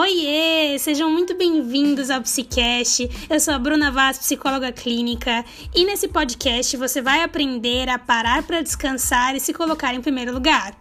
Oiê! Sejam muito bem-vindos ao Psicast. Eu sou a Bruna Vaz, psicóloga clínica, e nesse podcast você vai aprender a parar para descansar e se colocar em primeiro lugar.